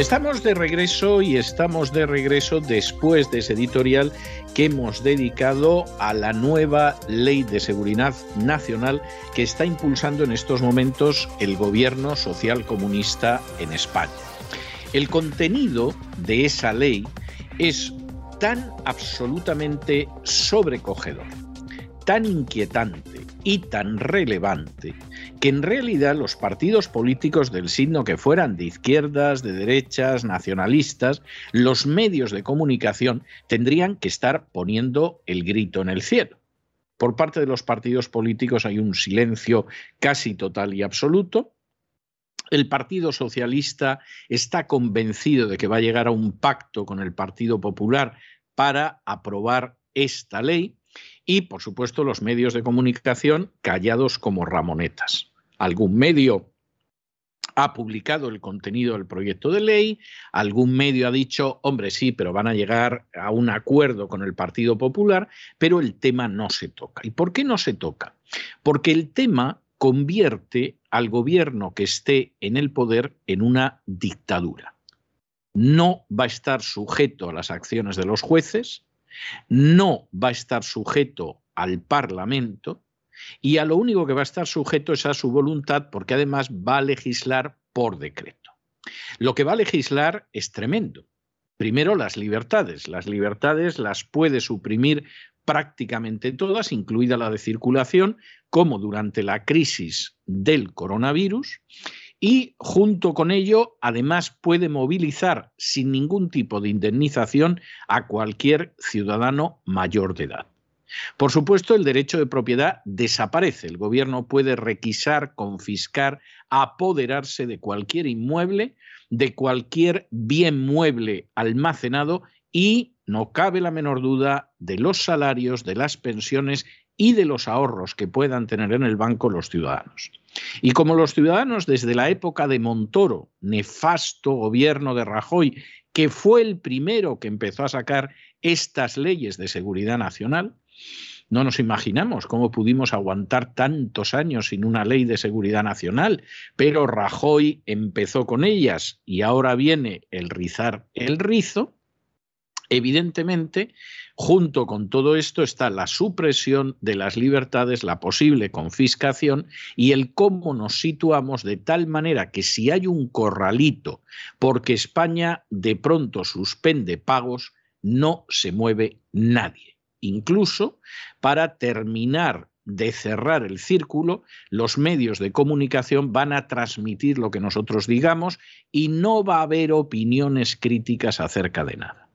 Estamos de regreso y estamos de regreso después de ese editorial que hemos dedicado a la nueva ley de seguridad nacional que está impulsando en estos momentos el gobierno social comunista en España. El contenido de esa ley es tan absolutamente sobrecogedor, tan inquietante y tan relevante que en realidad los partidos políticos del signo que fueran de izquierdas, de derechas, nacionalistas, los medios de comunicación tendrían que estar poniendo el grito en el cielo. Por parte de los partidos políticos hay un silencio casi total y absoluto. El Partido Socialista está convencido de que va a llegar a un pacto con el Partido Popular para aprobar esta ley y, por supuesto, los medios de comunicación callados como ramonetas. Algún medio ha publicado el contenido del proyecto de ley, algún medio ha dicho, hombre, sí, pero van a llegar a un acuerdo con el Partido Popular, pero el tema no se toca. ¿Y por qué no se toca? Porque el tema convierte al gobierno que esté en el poder en una dictadura. No va a estar sujeto a las acciones de los jueces, no va a estar sujeto al Parlamento y a lo único que va a estar sujeto es a su voluntad porque además va a legislar por decreto. Lo que va a legislar es tremendo. Primero, las libertades. Las libertades las puede suprimir prácticamente todas, incluida la de circulación, como durante la crisis del coronavirus y junto con ello además puede movilizar sin ningún tipo de indemnización a cualquier ciudadano mayor de edad. Por supuesto, el derecho de propiedad desaparece. El gobierno puede requisar, confiscar, apoderarse de cualquier inmueble, de cualquier bien mueble almacenado y, no cabe la menor duda, de los salarios, de las pensiones y de los ahorros que puedan tener en el banco los ciudadanos. Y como los ciudadanos desde la época de Montoro, nefasto gobierno de Rajoy, que fue el primero que empezó a sacar estas leyes de seguridad nacional, no nos imaginamos cómo pudimos aguantar tantos años sin una ley de seguridad nacional, pero Rajoy empezó con ellas y ahora viene el rizar el rizo. Evidentemente, Junto con todo esto está la supresión de las libertades, la posible confiscación y el cómo nos situamos de tal manera que si hay un corralito porque España de pronto suspende pagos, no se mueve nadie. Incluso para terminar de cerrar el círculo, los medios de comunicación van a transmitir lo que nosotros digamos y no va a haber opiniones críticas acerca de nada.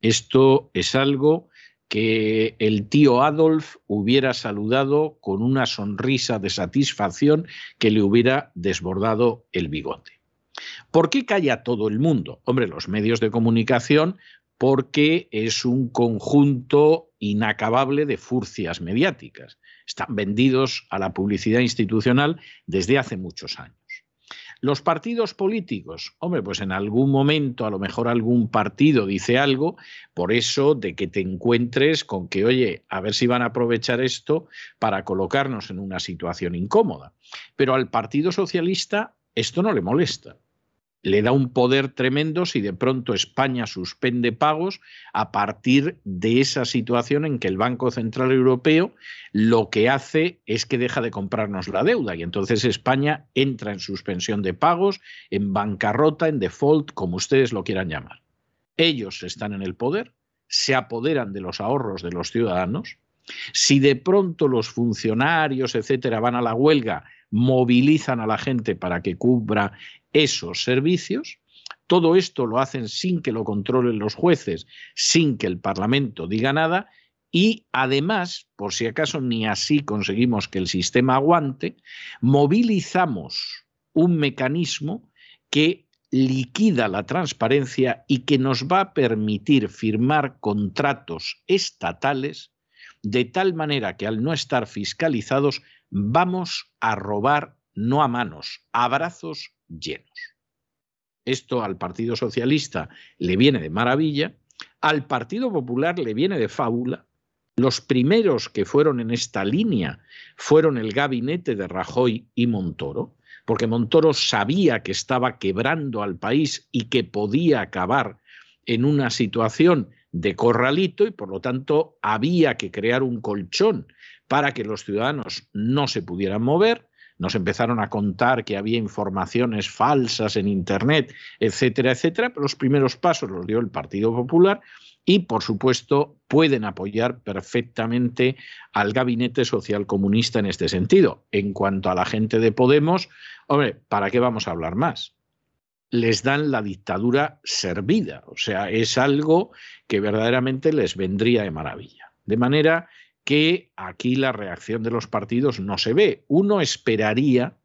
Esto es algo que el tío Adolf hubiera saludado con una sonrisa de satisfacción que le hubiera desbordado el bigote. ¿Por qué calla todo el mundo? Hombre, los medios de comunicación porque es un conjunto inacabable de furcias mediáticas. Están vendidos a la publicidad institucional desde hace muchos años. Los partidos políticos, hombre, pues en algún momento a lo mejor algún partido dice algo, por eso de que te encuentres con que, oye, a ver si van a aprovechar esto para colocarnos en una situación incómoda. Pero al Partido Socialista esto no le molesta le da un poder tremendo si de pronto España suspende pagos a partir de esa situación en que el Banco Central Europeo lo que hace es que deja de comprarnos la deuda y entonces España entra en suspensión de pagos, en bancarrota, en default, como ustedes lo quieran llamar. Ellos están en el poder, se apoderan de los ahorros de los ciudadanos. Si de pronto los funcionarios, etcétera, van a la huelga, movilizan a la gente para que cubra esos servicios. Todo esto lo hacen sin que lo controlen los jueces, sin que el Parlamento diga nada y además, por si acaso ni así conseguimos que el sistema aguante, movilizamos un mecanismo que liquida la transparencia y que nos va a permitir firmar contratos estatales de tal manera que al no estar fiscalizados vamos a robar no a manos, a brazos llenos. Esto al Partido Socialista le viene de maravilla, al Partido Popular le viene de fábula. Los primeros que fueron en esta línea fueron el gabinete de Rajoy y Montoro, porque Montoro sabía que estaba quebrando al país y que podía acabar en una situación de corralito y por lo tanto había que crear un colchón para que los ciudadanos no se pudieran mover. Nos empezaron a contar que había informaciones falsas en Internet, etcétera, etcétera, pero los primeros pasos los dio el Partido Popular y, por supuesto, pueden apoyar perfectamente al gabinete social comunista en este sentido. En cuanto a la gente de Podemos, hombre, ¿para qué vamos a hablar más? Les dan la dictadura servida, o sea, es algo que verdaderamente les vendría de maravilla. De manera que aquí la reacción de los partidos no se ve. Uno esperaría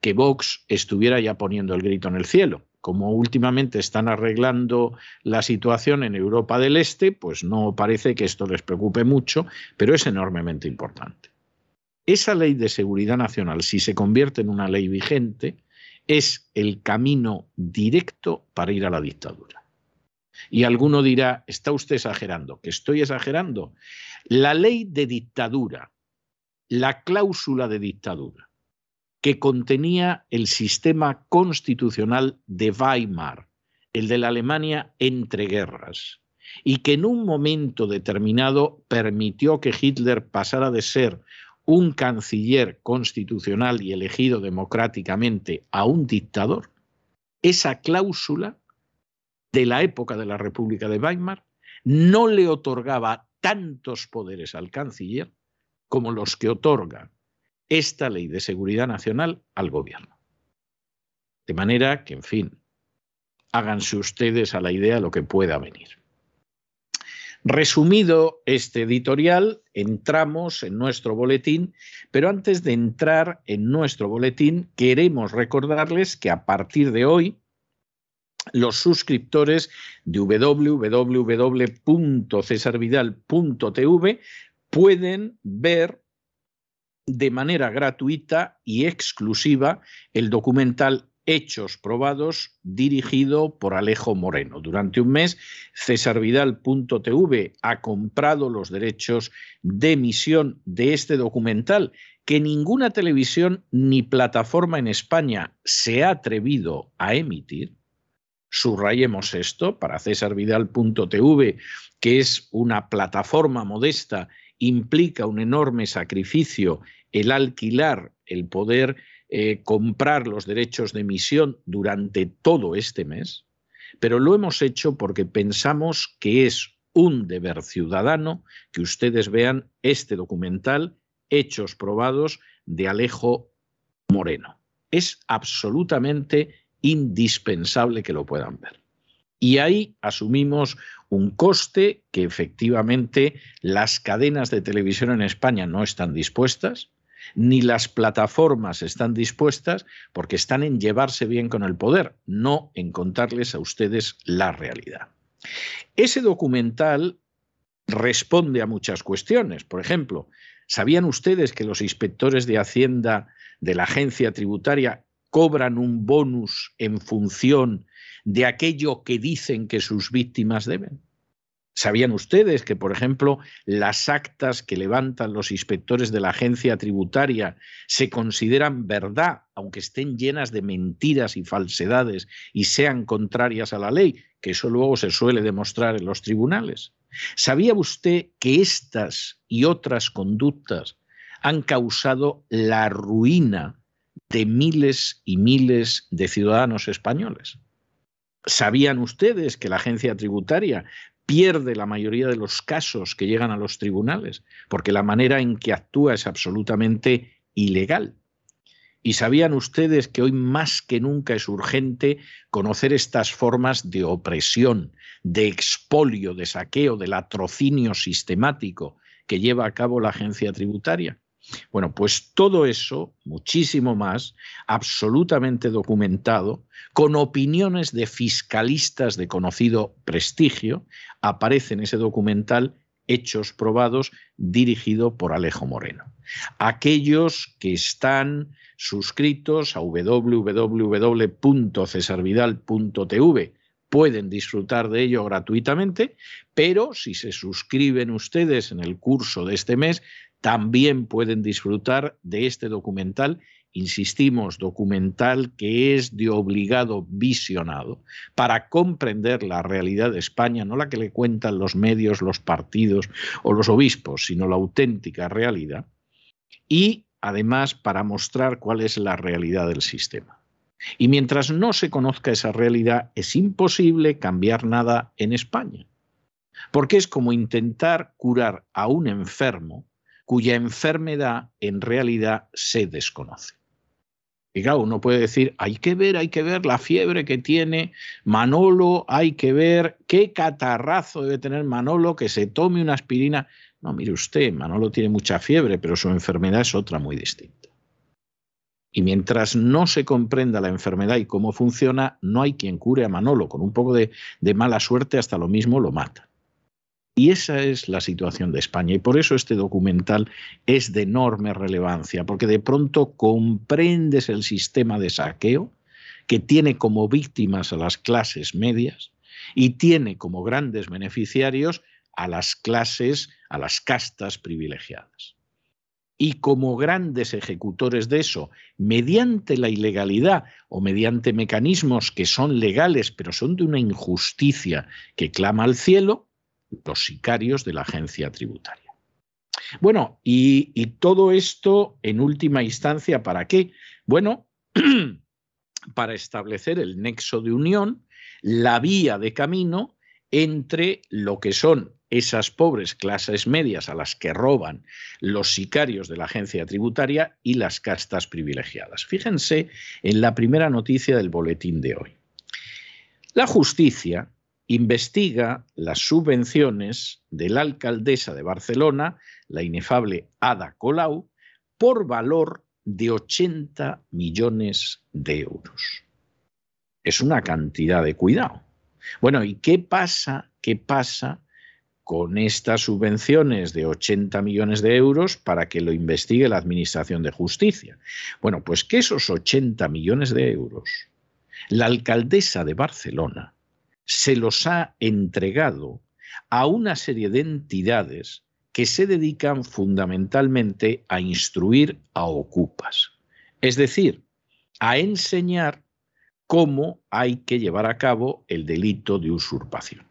que Vox estuviera ya poniendo el grito en el cielo como últimamente están arreglando la situación en Europa del Este, pues no parece que esto les preocupe mucho, pero es enormemente importante. Esa ley de seguridad nacional, si se convierte en una ley vigente, es el camino directo para ir a la dictadura. Y alguno dirá, está usted exagerando, que estoy exagerando. La ley de dictadura, la cláusula de dictadura, que contenía el sistema constitucional de Weimar, el de la Alemania entre guerras, y que en un momento determinado permitió que Hitler pasara de ser un canciller constitucional y elegido democráticamente a un dictador, esa cláusula de la época de la República de Weimar no le otorgaba tantos poderes al canciller como los que otorga esta ley de seguridad nacional al gobierno. De manera que, en fin, háganse ustedes a la idea lo que pueda venir. Resumido este editorial, entramos en nuestro boletín, pero antes de entrar en nuestro boletín, queremos recordarles que a partir de hoy, los suscriptores de www.cesarvidal.tv pueden ver de manera gratuita y exclusiva el documental Hechos Probados, dirigido por Alejo Moreno. Durante un mes, cesarvidal.tv ha comprado los derechos de emisión de este documental que ninguna televisión ni plataforma en España se ha atrevido a emitir. Subrayemos esto para cesarvidal.tv, que es una plataforma modesta implica un enorme sacrificio el alquilar, el poder eh, comprar los derechos de emisión durante todo este mes, pero lo hemos hecho porque pensamos que es un deber ciudadano que ustedes vean este documental, Hechos Probados, de Alejo Moreno. Es absolutamente indispensable que lo puedan ver. Y ahí asumimos un coste que efectivamente las cadenas de televisión en España no están dispuestas, ni las plataformas están dispuestas porque están en llevarse bien con el poder, no en contarles a ustedes la realidad. Ese documental responde a muchas cuestiones. Por ejemplo, ¿sabían ustedes que los inspectores de Hacienda de la agencia tributaria cobran un bonus en función de aquello que dicen que sus víctimas deben. ¿Sabían ustedes que, por ejemplo, las actas que levantan los inspectores de la agencia tributaria se consideran verdad, aunque estén llenas de mentiras y falsedades y sean contrarias a la ley, que eso luego se suele demostrar en los tribunales? ¿Sabía usted que estas y otras conductas han causado la ruina de miles y miles de ciudadanos españoles? ¿Sabían ustedes que la agencia tributaria pierde la mayoría de los casos que llegan a los tribunales? Porque la manera en que actúa es absolutamente ilegal. ¿Y sabían ustedes que hoy más que nunca es urgente conocer estas formas de opresión, de expolio, de saqueo, de latrocinio sistemático que lleva a cabo la agencia tributaria? Bueno, pues todo eso, muchísimo más, absolutamente documentado, con opiniones de fiscalistas de conocido prestigio, aparece en ese documental Hechos Probados, dirigido por Alejo Moreno. Aquellos que están suscritos a www.cesarvidal.tv pueden disfrutar de ello gratuitamente, pero si se suscriben ustedes en el curso de este mes, también pueden disfrutar de este documental, insistimos, documental que es de obligado visionado para comprender la realidad de España, no la que le cuentan los medios, los partidos o los obispos, sino la auténtica realidad, y además para mostrar cuál es la realidad del sistema. Y mientras no se conozca esa realidad, es imposible cambiar nada en España. Porque es como intentar curar a un enfermo cuya enfermedad en realidad se desconoce. Y claro, uno puede decir, hay que ver, hay que ver la fiebre que tiene Manolo, hay que ver qué catarrazo debe tener Manolo, que se tome una aspirina. No, mire usted, Manolo tiene mucha fiebre, pero su enfermedad es otra muy distinta. Y mientras no se comprenda la enfermedad y cómo funciona, no hay quien cure a Manolo. Con un poco de, mala suerte hasta lo mismo lo mata. Y esa es la situación de España. Y por eso este documental es de enorme relevancia, porque de pronto comprendes el sistema de saqueo que tiene como víctimas a las clases medias y tiene como grandes beneficiarios a las clases, a las castas privilegiadas y como grandes ejecutores de eso, mediante la ilegalidad o mediante mecanismos que son legales pero son de una injusticia que clama al cielo, los sicarios de la agencia tributaria. Bueno, y, todo esto en última instancia, ¿para qué? Bueno, para establecer el nexo de unión, la vía de camino entre lo que son esas pobres clases medias a las que roban los sicarios de la agencia tributaria y las castas privilegiadas. Fíjense en la primera noticia del boletín de hoy. La justicia investiga las subvenciones de la alcaldesa de Barcelona, la inefable Ada Colau, por valor de 80 millones de euros. Es una cantidad de cuidado. Bueno, ¿y qué pasa? ¿Qué pasa con estas subvenciones de 80 millones de euros para que lo investigue la Administración de Justicia. Bueno, pues que esos 80 millones de euros, la alcaldesa de Barcelona se los ha entregado a una serie de entidades que se dedican fundamentalmente a instruir a ocupas, es decir, a enseñar cómo hay que llevar a cabo el delito de usurpación.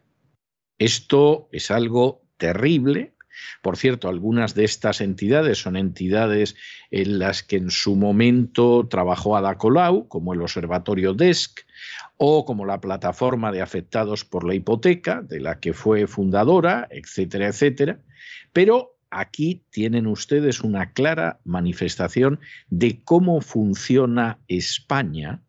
Esto es algo terrible. Por cierto, algunas de estas entidades son entidades en las que en su momento trabajó Ada Colau, como el Observatorio DESC o como la Plataforma de Afectados por la Hipoteca, de la que fue fundadora, etcétera, etcétera. Pero aquí tienen ustedes una clara manifestación de cómo funciona España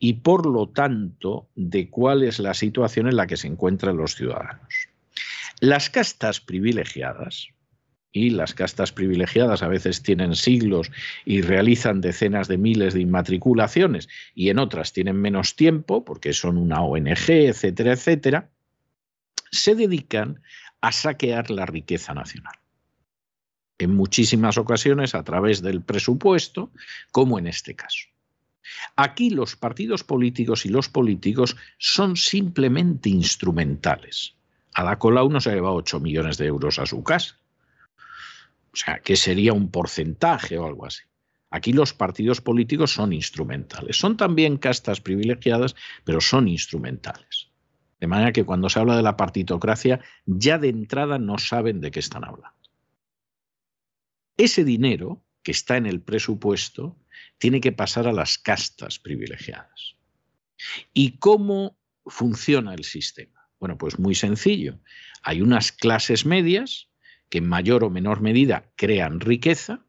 y por lo tanto de cuál es la situación en la que se encuentran los ciudadanos. Las castas privilegiadas, y las castas privilegiadas a veces tienen siglos y realizan decenas de miles de inmatriculaciones y en otras tienen menos tiempo porque son una ONG, etcétera, etcétera, se dedican a saquear la riqueza nacional. En muchísimas ocasiones a través del presupuesto, como en este caso. Aquí los partidos políticos y los políticos son simplemente instrumentales. Ada Colau no se ha llevado 8 millones de euros a su casa. O sea, que sería un porcentaje o algo así. Aquí los partidos políticos son instrumentales. Son también castas privilegiadas, pero son instrumentales. De manera que cuando se habla de la partitocracia, ya de entrada no saben de qué están hablando. Ese dinero que está en el presupuesto tiene que pasar a las castas privilegiadas. ¿Y cómo funciona el sistema? Bueno, pues muy sencillo. Hay unas clases medias que en mayor o menor medida crean riqueza.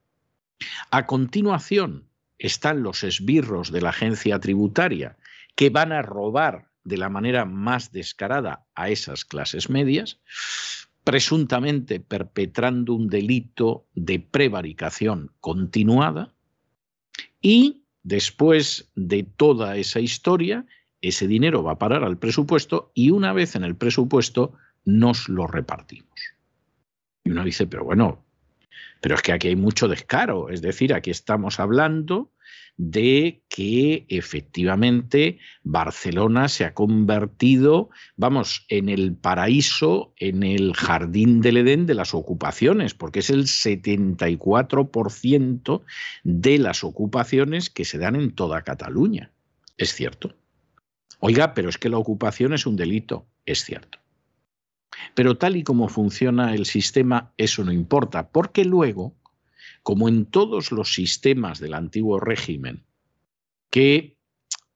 A continuación están los esbirros de la agencia tributaria que van a robar de la manera más descarada a esas clases medias. presuntamente perpetrando un delito de prevaricación continuada y después de toda esa historia, ese dinero va a parar al presupuesto y una vez en el presupuesto nos lo repartimos. Y uno dice, pero bueno, pero es que aquí hay mucho descaro, es decir, aquí estamos hablando de que efectivamente Barcelona se ha convertido, vamos, en el paraíso, en el jardín del Edén de las ocupaciones, porque es el 74% de las ocupaciones que se dan en toda Cataluña. Es cierto. Oiga, pero es que la ocupación es un delito. Es cierto. Pero tal y como funciona el sistema, eso no importa, porque luego como en todos los sistemas del antiguo régimen, que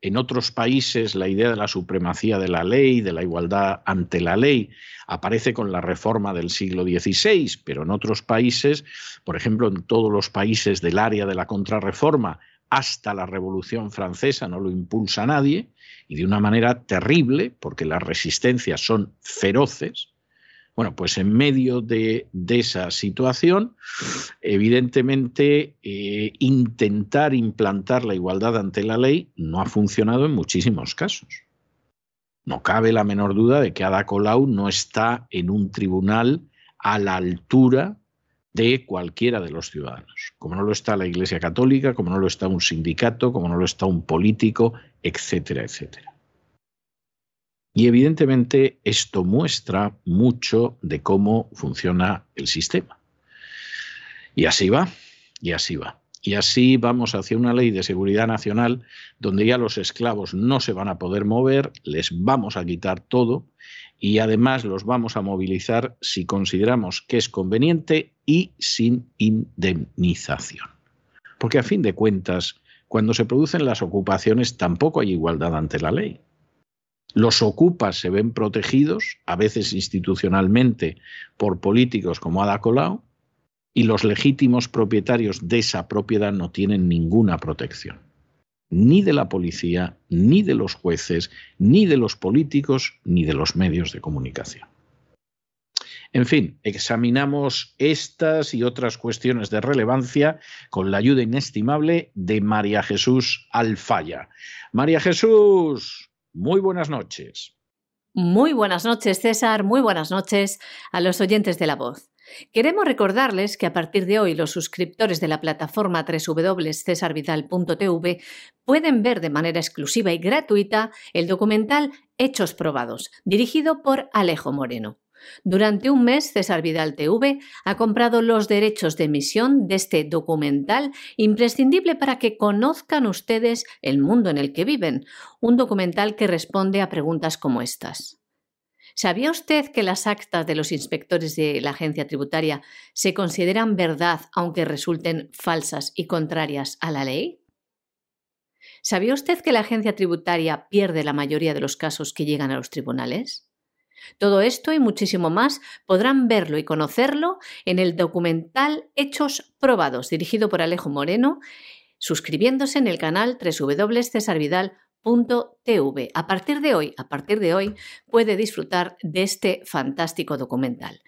en otros países la idea de la supremacía de la ley, de la igualdad ante la ley, aparece con la reforma del siglo XVI, pero en otros países, por ejemplo, en todos los países del área de la contrarreforma, hasta la Revolución Francesa no lo impulsa nadie, y de una manera terrible, porque las resistencias son feroces, bueno, pues en medio de, esa situación, evidentemente eh, intentar implantar la igualdad ante la ley no ha funcionado en muchísimos casos. No cabe la menor duda de que Ada Colau no está en un tribunal a la altura de cualquiera de los ciudadanos, como no lo está la Iglesia Católica, como no lo está un sindicato, como no lo está un político, etcétera, etcétera. Y evidentemente esto muestra mucho de cómo funciona el sistema. Y así va, y así va. Y así vamos hacia una ley de seguridad nacional donde ya los esclavos no se van a poder mover, les vamos a quitar todo y además los vamos a movilizar si consideramos que es conveniente y sin indemnización. Porque a fin de cuentas, cuando se producen las ocupaciones tampoco hay igualdad ante la ley. Los ocupas se ven protegidos, a veces institucionalmente, por políticos como Ada Colau, y los legítimos propietarios de esa propiedad no tienen ninguna protección, ni de la policía, ni de los jueces, ni de los políticos, ni de los medios de comunicación. En fin, examinamos estas y otras cuestiones de relevancia con la ayuda inestimable de María Jesús Alfaya. María Jesús, muy buenas noches. Muy buenas noches, César. Muy buenas noches a los oyentes de la voz. Queremos recordarles que a partir de hoy los suscriptores de la plataforma www.cesarvidal.tv pueden ver de manera exclusiva y gratuita el documental Hechos Probados, dirigido por Alejo Moreno. Durante un mes, César Vidal TV ha comprado los derechos de emisión de este documental imprescindible para que conozcan ustedes el mundo en el que viven, un documental que responde a preguntas como estas. ¿Sabía usted que las actas de los inspectores de la agencia tributaria se consideran verdad aunque resulten falsas y contrarias a la ley? ¿Sabía usted que la agencia tributaria pierde la mayoría de los casos que llegan a los tribunales? Todo esto y muchísimo más podrán verlo y conocerlo en el documental Hechos Probados, dirigido por Alejo Moreno, suscribiéndose en el canal www.cesarvidal.tv. A partir de hoy, a partir de hoy, puede disfrutar de este fantástico documental.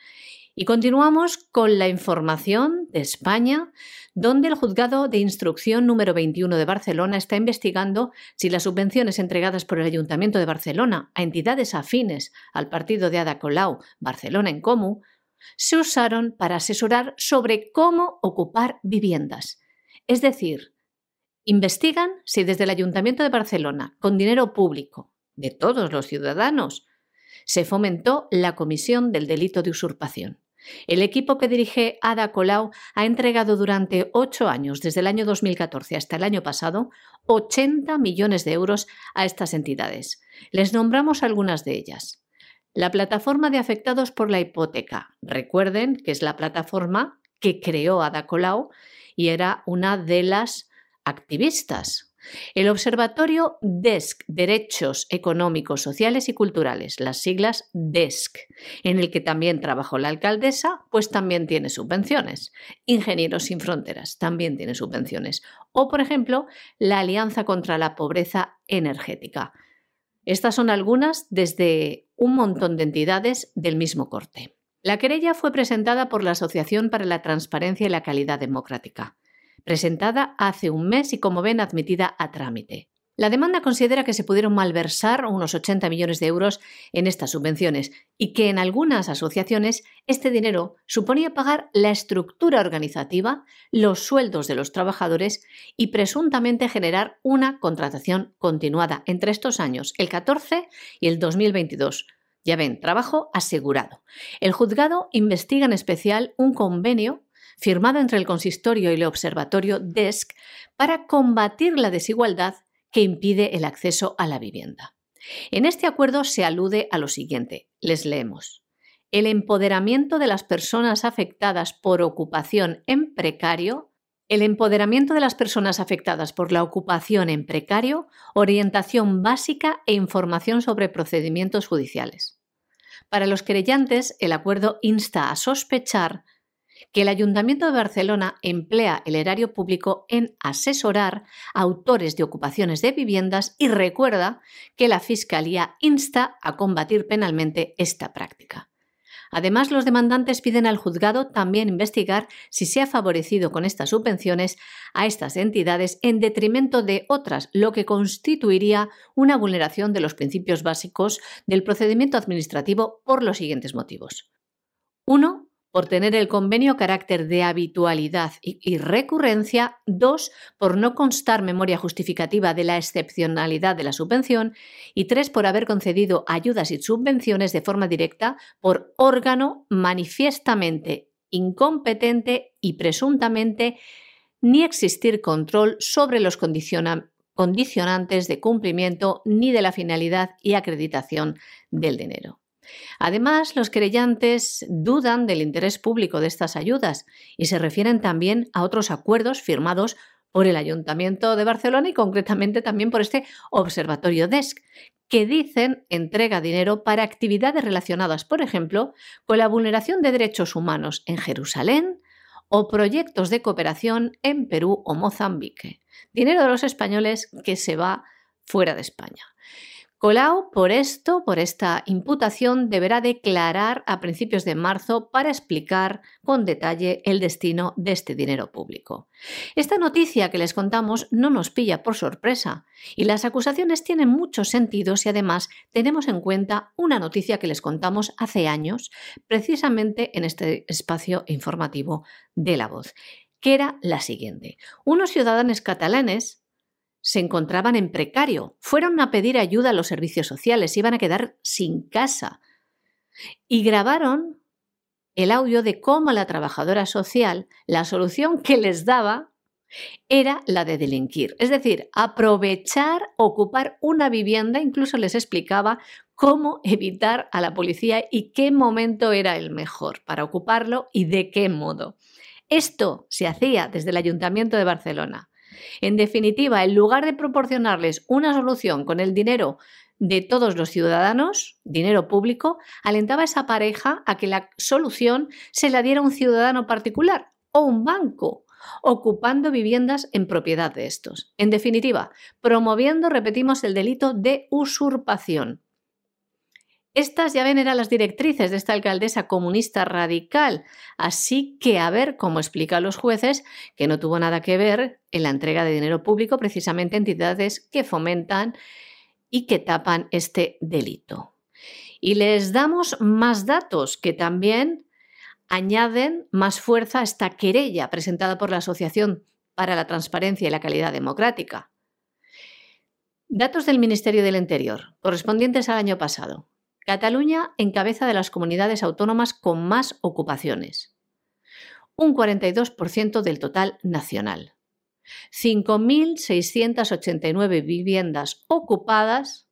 Y continuamos con la información de España, donde el juzgado de instrucción número 21 de Barcelona está investigando si las subvenciones entregadas por el Ayuntamiento de Barcelona a entidades afines al partido de Ada Colau, Barcelona en Comú, se usaron para asesorar sobre cómo ocupar viviendas. Es decir, investigan si desde el Ayuntamiento de Barcelona, con dinero público de todos los ciudadanos, se fomentó la comisión del delito de usurpación. El equipo que dirige Ada Colau ha entregado durante ocho años, desde el año 2014 hasta el año pasado, 80 millones de euros a estas entidades. Les nombramos algunas de ellas. La plataforma de afectados por la hipoteca. Recuerden que es la plataforma que creó Ada Colau y era una de las activistas el Observatorio DESC, Derechos Económicos, Sociales y Culturales, las siglas DESC, en el que también trabajó la alcaldesa, pues también tiene subvenciones. Ingenieros sin Fronteras también tiene subvenciones. O, por ejemplo, la Alianza contra la Pobreza Energética. Estas son algunas desde un montón de entidades del mismo corte. La querella fue presentada por la Asociación para la Transparencia y la Calidad Democrática, presentada hace un mes y, como ven, admitida a trámite. La demanda considera que se pudieron malversar unos 80 millones de euros en estas subvenciones y que en algunas asociaciones este dinero suponía pagar la estructura organizativa, los sueldos de los trabajadores y presuntamente generar una contratación continuada entre estos años, el 14 y el 2022. Ya ven, trabajo asegurado. El juzgado investiga en especial un convenio firmado entre el consistorio y el observatorio DESC para combatir la desigualdad que impide el acceso a la vivienda. En este acuerdo se alude a lo siguiente. Les leemos. El empoderamiento de las personas afectadas por ocupación en precario el empoderamiento de las personas afectadas por la ocupación en precario, orientación básica e información sobre procedimientos judiciales. Para los querellantes, el acuerdo insta a sospechar que el Ayuntamiento de Barcelona emplea el erario público en asesorar a autores de ocupaciones de viviendas y recuerda que la Fiscalía insta a combatir penalmente esta práctica. Además, los demandantes piden al juzgado también investigar si se ha favorecido con estas subvenciones a estas entidades en detrimento de otras, lo que constituiría una vulneración de los principios básicos del procedimiento administrativo por los siguientes motivos. 1 por tener el convenio carácter de habitualidad y, recurrencia, dos, por no constar memoria justificativa de la excepcionalidad de la subvención y tres, por haber concedido ayudas y subvenciones de forma directa por órgano manifiestamente incompetente y presuntamente ni existir control sobre los condicionantes de cumplimiento ni de la finalidad y acreditación del dinero. Además, los creyentes dudan del interés público de estas ayudas y se refieren también a otros acuerdos firmados por el Ayuntamiento de Barcelona y concretamente también por este Observatorio DESC, que dicen entrega dinero para actividades relacionadas, por ejemplo, con la vulneración de derechos humanos en Jerusalén o proyectos de cooperación en Perú o Mozambique. Dinero de los españoles que se va fuera de España. Colau, por esto, por esta imputación, deberá declarar a principios de marzo para explicar con detalle el destino de este dinero público. Esta noticia que les contamos no nos pilla por sorpresa y las acusaciones tienen muchos sentidos y además tenemos en cuenta una noticia que les contamos hace años, precisamente en este espacio informativo de la voz, que era la siguiente. Unos ciudadanos catalanes se encontraban en precario, fueron a pedir ayuda a los servicios sociales, iban a quedar sin casa. Y grabaron el audio de cómo la trabajadora social, la solución que les daba era la de delinquir, es decir, aprovechar, ocupar una vivienda, incluso les explicaba cómo evitar a la policía y qué momento era el mejor para ocuparlo y de qué modo. Esto se hacía desde el Ayuntamiento de Barcelona. En definitiva, en lugar de proporcionarles una solución con el dinero de todos los ciudadanos, dinero público, alentaba a esa pareja a que la solución se la diera un ciudadano particular o un banco, ocupando viviendas en propiedad de estos. En definitiva, promoviendo, repetimos, el delito de usurpación. Estas ya ven eran las directrices de esta alcaldesa comunista radical, así que a ver cómo explican los jueces que no tuvo nada que ver en la entrega de dinero público precisamente a entidades que fomentan y que tapan este delito. Y les damos más datos que también añaden más fuerza a esta querella presentada por la Asociación para la Transparencia y la Calidad Democrática. Datos del Ministerio del Interior, correspondientes al año pasado. Cataluña encabeza de las comunidades autónomas con más ocupaciones, un 42% del total nacional. 5.689 viviendas ocupadas,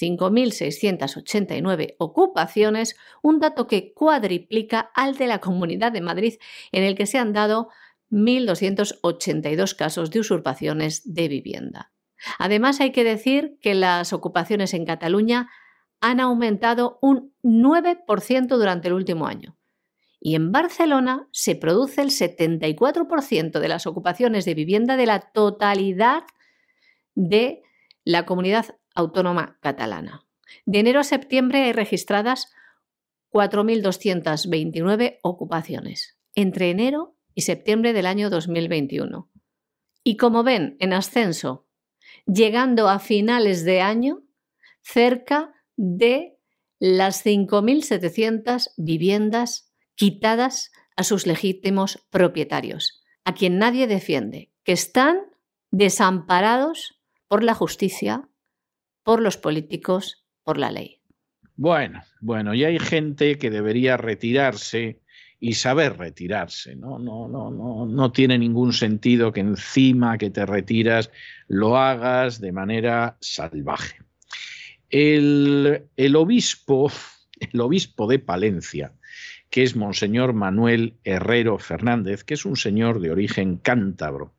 5.689 ocupaciones, un dato que cuadriplica al de la Comunidad de Madrid, en el que se han dado 1.282 casos de usurpaciones de vivienda. Además, hay que decir que las ocupaciones en Cataluña han aumentado un 9% durante el último año. Y en Barcelona se produce el 74% de las ocupaciones de vivienda de la totalidad de la comunidad autónoma catalana. De enero a septiembre hay registradas 4.229 ocupaciones entre enero y septiembre del año 2021. Y como ven, en ascenso, llegando a finales de año, cerca de las 5.700 viviendas quitadas a sus legítimos propietarios, a quien nadie defiende, que están desamparados por la justicia, por los políticos, por la ley. Bueno, bueno, y hay gente que debería retirarse y saber retirarse. ¿no? No, no, no, no tiene ningún sentido que encima que te retiras lo hagas de manera salvaje. El, obispo, el obispo de Palencia, que es Monseñor Manuel Herrero Fernández, que es un señor de origen cántabro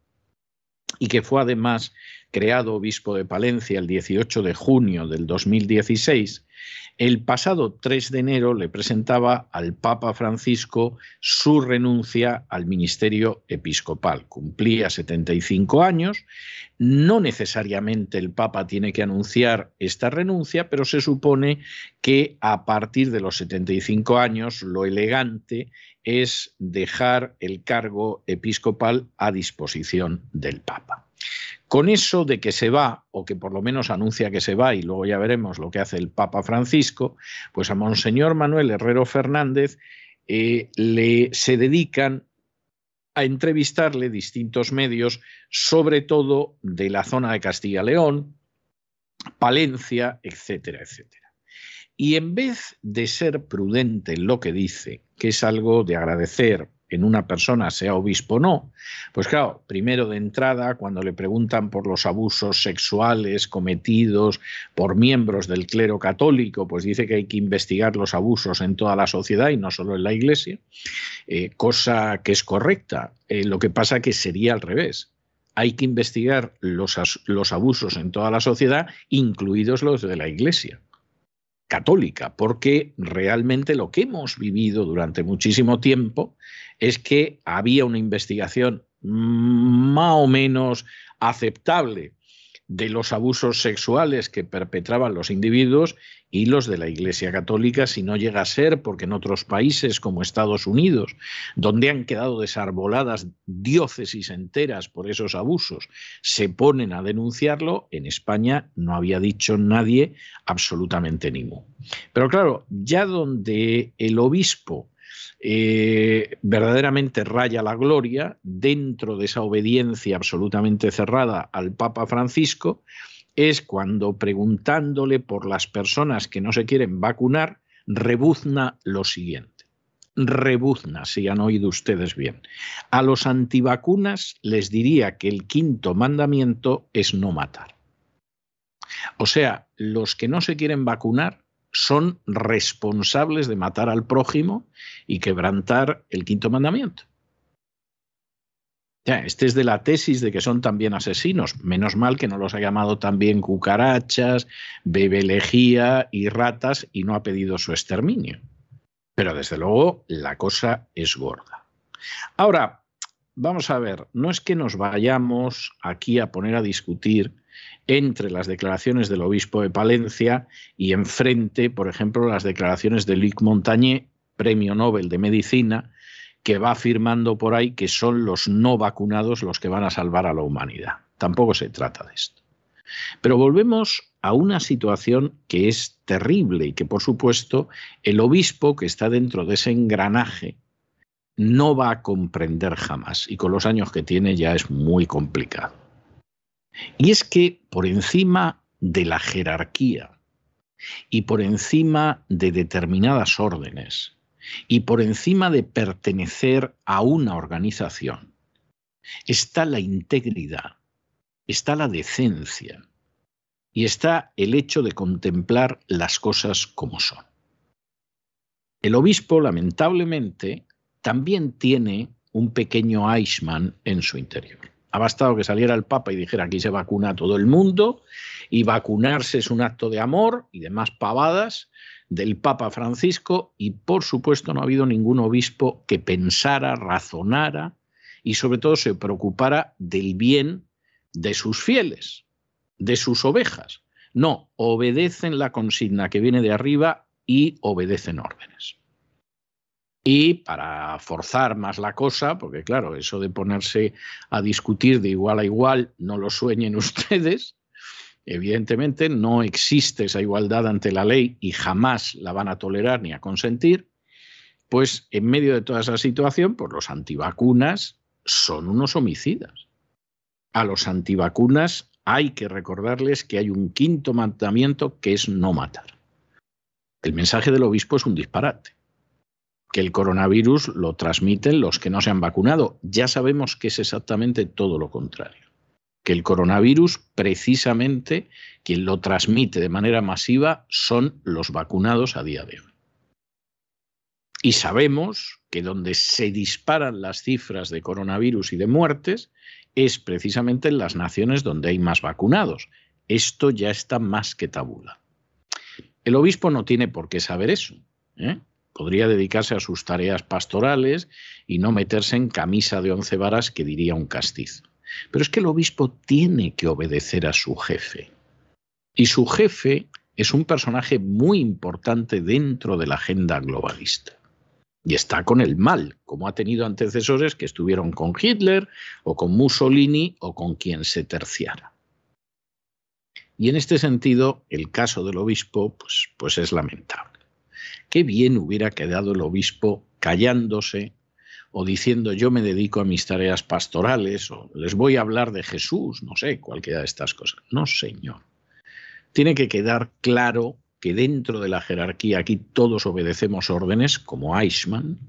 y que fue además creado obispo de Palencia el 18 de junio del 2016, el pasado 3 de enero le presentaba al Papa Francisco su renuncia al ministerio episcopal. Cumplía 75 años. No necesariamente el Papa tiene que anunciar esta renuncia, pero se supone que a partir de los 75 años lo elegante es dejar el cargo episcopal a disposición del Papa. Con eso de que se va, o que por lo menos anuncia que se va, y luego ya veremos lo que hace el Papa Francisco, pues a Monseñor Manuel Herrero Fernández eh, le, se dedican a entrevistarle distintos medios, sobre todo de la zona de Castilla-León, Palencia, etcétera, etcétera. Y en vez de ser prudente en lo que dice, que es algo de agradecer en una persona, sea obispo o no, pues claro, primero de entrada, cuando le preguntan por los abusos sexuales cometidos por miembros del clero católico, pues dice que hay que investigar los abusos en toda la sociedad y no solo en la iglesia, eh, cosa que es correcta. Eh, lo que pasa que sería al revés. Hay que investigar los, los abusos en toda la sociedad, incluidos los de la iglesia católica, porque realmente lo que hemos vivido durante muchísimo tiempo es que había una investigación más o menos aceptable de los abusos sexuales que perpetraban los individuos y los de la Iglesia Católica, si no llega a ser, porque en otros países como Estados Unidos, donde han quedado desarboladas diócesis enteras por esos abusos, se ponen a denunciarlo, en España no había dicho nadie absolutamente ninguno. Pero claro, ya donde el obispo eh, verdaderamente raya la gloria dentro de esa obediencia absolutamente cerrada al Papa Francisco, es cuando preguntándole por las personas que no se quieren vacunar, rebuzna lo siguiente. Rebuzna, si han oído ustedes bien. A los antivacunas les diría que el quinto mandamiento es no matar. O sea, los que no se quieren vacunar son responsables de matar al prójimo y quebrantar el quinto mandamiento. Ya, este es de la tesis de que son también asesinos. Menos mal que no los ha llamado también cucarachas, bebelejía y ratas y no ha pedido su exterminio. Pero desde luego la cosa es gorda. Ahora, vamos a ver, no es que nos vayamos aquí a poner a discutir entre las declaraciones del obispo de Palencia y enfrente, por ejemplo, las declaraciones de Luc Montagné, premio Nobel de Medicina, que va afirmando por ahí que son los no vacunados los que van a salvar a la humanidad. Tampoco se trata de esto. Pero volvemos a una situación que es terrible y que, por supuesto, el obispo que está dentro de ese engranaje no va a comprender jamás y con los años que tiene ya es muy complicado. Y es que por encima de la jerarquía y por encima de determinadas órdenes y por encima de pertenecer a una organización está la integridad, está la decencia y está el hecho de contemplar las cosas como son. El obispo, lamentablemente, también tiene un pequeño Eichmann en su interior. Ha bastado que saliera el Papa y dijera aquí se vacuna a todo el mundo y vacunarse es un acto de amor y demás pavadas del Papa Francisco y por supuesto no ha habido ningún obispo que pensara, razonara y sobre todo se preocupara del bien de sus fieles, de sus ovejas. No, obedecen la consigna que viene de arriba y obedecen órdenes. Y para forzar más la cosa, porque claro, eso de ponerse a discutir de igual a igual, no lo sueñen ustedes, evidentemente no existe esa igualdad ante la ley y jamás la van a tolerar ni a consentir, pues en medio de toda esa situación, pues los antivacunas son unos homicidas. A los antivacunas hay que recordarles que hay un quinto mandamiento que es no matar. El mensaje del obispo es un disparate. Que el coronavirus lo transmiten los que no se han vacunado. Ya sabemos que es exactamente todo lo contrario. Que el coronavirus, precisamente, quien lo transmite de manera masiva son los vacunados a día de hoy. Y sabemos que donde se disparan las cifras de coronavirus y de muertes es precisamente en las naciones donde hay más vacunados. Esto ya está más que tabula. El obispo no tiene por qué saber eso. ¿eh? Podría dedicarse a sus tareas pastorales y no meterse en camisa de once varas que diría un castizo. Pero es que el obispo tiene que obedecer a su jefe. Y su jefe es un personaje muy importante dentro de la agenda globalista y está con el mal, como ha tenido antecesores que estuvieron con Hitler o con Mussolini o con quien se terciara. Y en este sentido, el caso del obispo pues, pues es lamentable. Qué bien hubiera quedado el obispo callándose o diciendo yo me dedico a mis tareas pastorales o les voy a hablar de Jesús, no sé, cualquiera de estas cosas. No, señor. Tiene que quedar claro que dentro de la jerarquía aquí todos obedecemos órdenes, como Eichmann,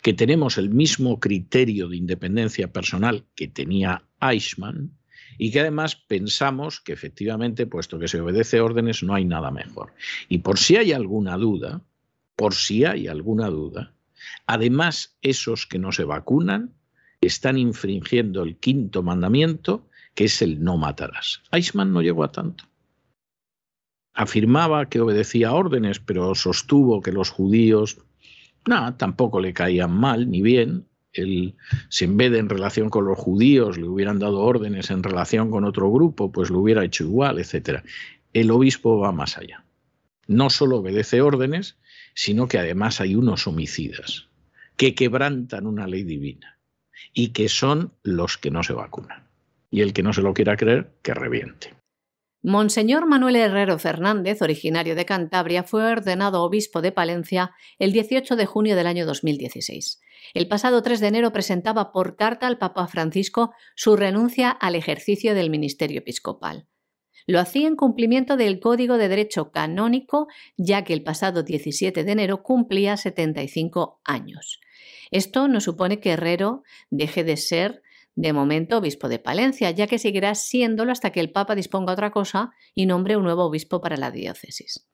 que tenemos el mismo criterio de independencia personal que tenía Eichmann, y que además pensamos que efectivamente, puesto que se obedece órdenes, no hay nada mejor. Y por si hay alguna duda, por si hay alguna duda, además esos que no se vacunan están infringiendo el quinto mandamiento, que es el no matarás. Eichmann no llegó a tanto afirmaba que obedecía órdenes, pero sostuvo que los judíos nada, tampoco le caían mal ni bien. Él, si en vez de en relación con los judíos le hubieran dado órdenes en relación con otro grupo, pues lo hubiera hecho igual, etc. El obispo va más allá. No solo obedece órdenes, sino que además hay unos homicidas que quebrantan una ley divina y que son los que no se vacunan. Y el que no se lo quiera creer, que reviente. Monseñor Manuel Herrero Fernández, originario de Cantabria, fue ordenado obispo de Palencia el 18 de junio del año 2016. El pasado 3 de enero presentaba por carta al Papa Francisco su renuncia al ejercicio del ministerio episcopal. Lo hacía en cumplimiento del Código de Derecho Canónico, ya que el pasado 17 de enero cumplía 75 años. Esto no supone que Herrero deje de ser de momento obispo de Palencia, ya que seguirá siéndolo hasta que el Papa disponga otra cosa y nombre un nuevo obispo para la diócesis.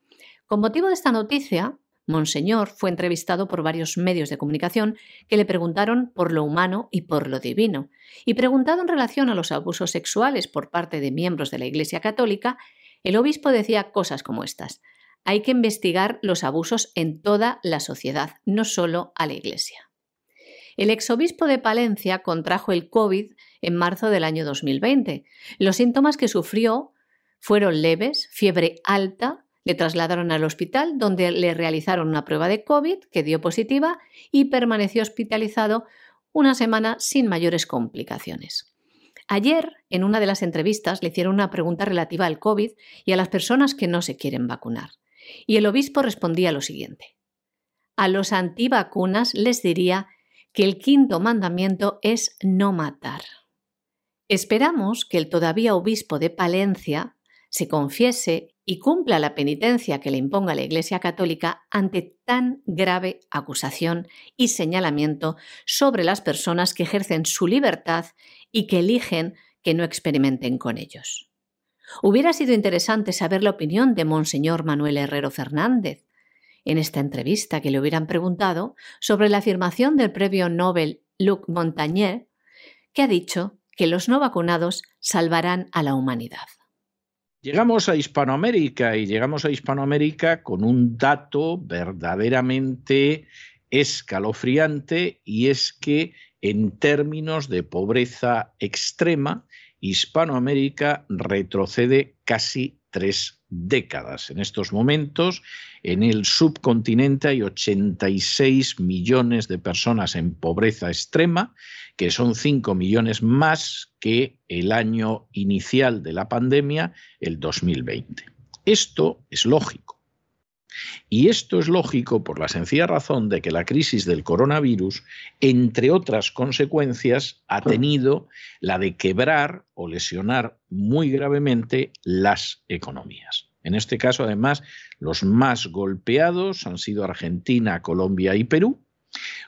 Con motivo de esta noticia, Monseñor fue entrevistado por varios medios de comunicación que le preguntaron por lo humano y por lo divino, y preguntado en relación a los abusos sexuales por parte de miembros de la Iglesia Católica, el obispo decía cosas como estas. Hay que investigar los abusos en toda la sociedad, no solo a la Iglesia. El exobispo de Palencia contrajo el COVID en marzo del año 2020. Los síntomas que sufrió fueron leves, fiebre alta, le trasladaron al hospital donde le realizaron una prueba de COVID que dio positiva y permaneció hospitalizado una semana sin mayores complicaciones. Ayer, en una de las entrevistas, le hicieron una pregunta relativa al COVID y a las personas que no se quieren vacunar. Y el obispo respondía lo siguiente. A los antivacunas les diría que el quinto mandamiento es no matar. Esperamos que el todavía obispo de Palencia se confiese y cumpla la penitencia que le imponga la Iglesia Católica ante tan grave acusación y señalamiento sobre las personas que ejercen su libertad y que eligen que no experimenten con ellos. Hubiera sido interesante saber la opinión de Monseñor Manuel Herrero Fernández, en esta entrevista que le hubieran preguntado sobre la afirmación del premio Nobel Luc Montagnier, que ha dicho que los no vacunados salvarán a la humanidad. Llegamos a Hispanoamérica y llegamos a Hispanoamérica con un dato verdaderamente escalofriante y es que en términos de pobreza extrema, Hispanoamérica retrocede casi tres décadas. En estos momentos En el subcontinente hay 86 millones de personas en pobreza extrema, que son 5 millones más que el año inicial de la pandemia, el 2020. Esto es lógico. Y esto es lógico por la sencilla razón de que la crisis del coronavirus, entre otras consecuencias, ha tenido la de quebrar o lesionar muy gravemente las economías. En este caso, además, los más golpeados han sido Argentina, Colombia y Perú.